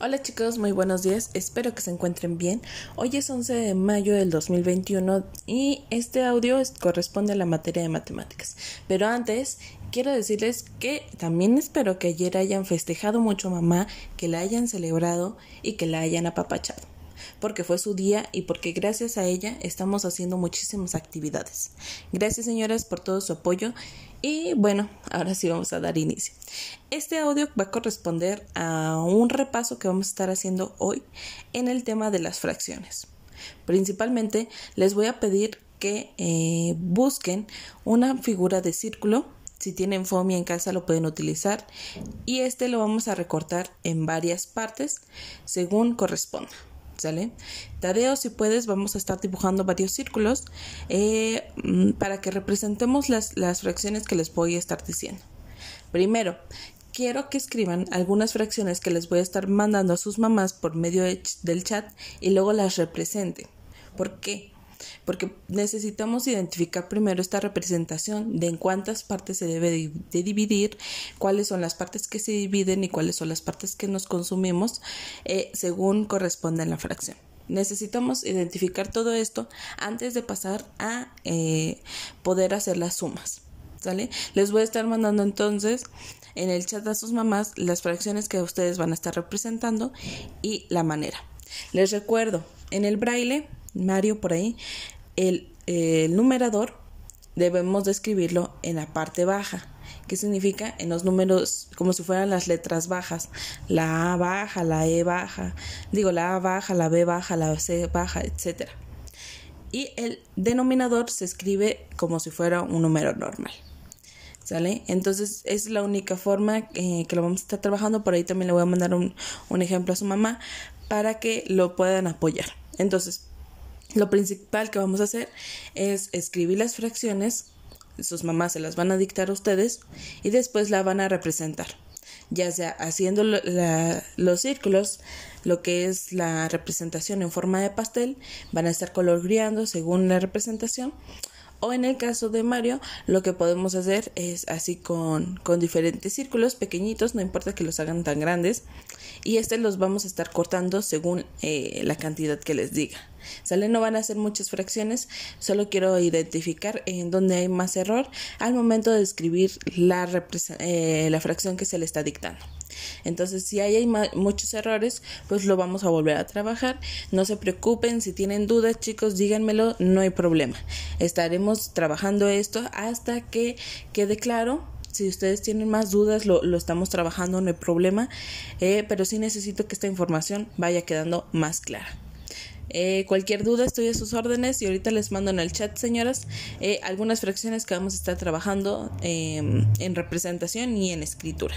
Hola chicos, muy buenos días, espero que se encuentren bien. Hoy es 11 de mayo del 2021 y este audio corresponde a la materia de matemáticas. Pero antes, quiero decirles que también espero que ayer hayan festejado mucho mamá, que la hayan celebrado y que la hayan apapachado porque fue su día y porque gracias a ella estamos haciendo muchísimas actividades. Gracias señoras por todo su apoyo y bueno, ahora sí vamos a dar inicio. Este audio va a corresponder a un repaso que vamos a estar haciendo hoy en el tema de las fracciones. Principalmente les voy a pedir que eh, busquen una figura de círculo si tienen fomia en casa lo pueden utilizar y este lo vamos a recortar en varias partes según corresponda. ¿Sale? Tadeo, si puedes, vamos a estar dibujando varios círculos eh, mm, para que representemos las, las fracciones que les voy a estar diciendo. Primero, quiero que escriban algunas fracciones que les voy a estar mandando a sus mamás por medio del chat y luego las representen. ¿Por qué? Porque necesitamos identificar primero esta representación de en cuántas partes se debe de, dividir, cuáles son las partes que se dividen y cuáles son las partes que nos consumimos eh, según corresponda en la fracción. Necesitamos identificar todo esto antes de pasar a eh, poder hacer las sumas. ¿Sale? Les voy a estar mandando entonces en el chat a sus mamás las fracciones que ustedes van a estar representando y la manera. Les recuerdo, en el braille Mario por ahí, el, numerador debemos de escribirlo en la parte baja. ¿Qué significa? En los números, como si fueran las letras bajas. La A baja, la E baja, digo la A baja, la B baja, la C baja, etc. Y el denominador se escribe como si fuera un número normal. ¿Sale? Entonces es la única forma eh, que lo vamos a estar trabajando. Por ahí también le voy a mandar un, un ejemplo a su mamá para que lo puedan apoyar. Entonces, lo principal que vamos a hacer es escribir las fracciones, sus mamás se las van a dictar a ustedes y después la van a representar, ya sea haciendo los círculos, lo que es la representación en forma de pastel, van a estar coloreando según la representación o en el caso de Mario, lo que podemos hacer es así con, con diferentes círculos pequeñitos, no importa que los hagan tan grandes, y este los vamos a estar cortando según eh, la cantidad que les diga. ¿Sale? No van a ser muchas fracciones, solo quiero identificar en dónde hay más error al momento de escribir la, eh, la fracción que se le está dictando. Entonces, si hay, muchos errores, pues lo vamos a volver a trabajar. No se preocupen, si tienen dudas, chicos, díganmelo, no hay problema. Estaremos trabajando esto hasta que quede claro si ustedes tienen más dudas, lo, estamos trabajando, no hay problema, eh, pero sí necesito que esta información vaya quedando más clara. Eh, cualquier duda estoy a sus órdenes y ahorita les mando en el chat, señoras, eh, algunas fracciones que vamos a estar trabajando em, en representación y en escritura.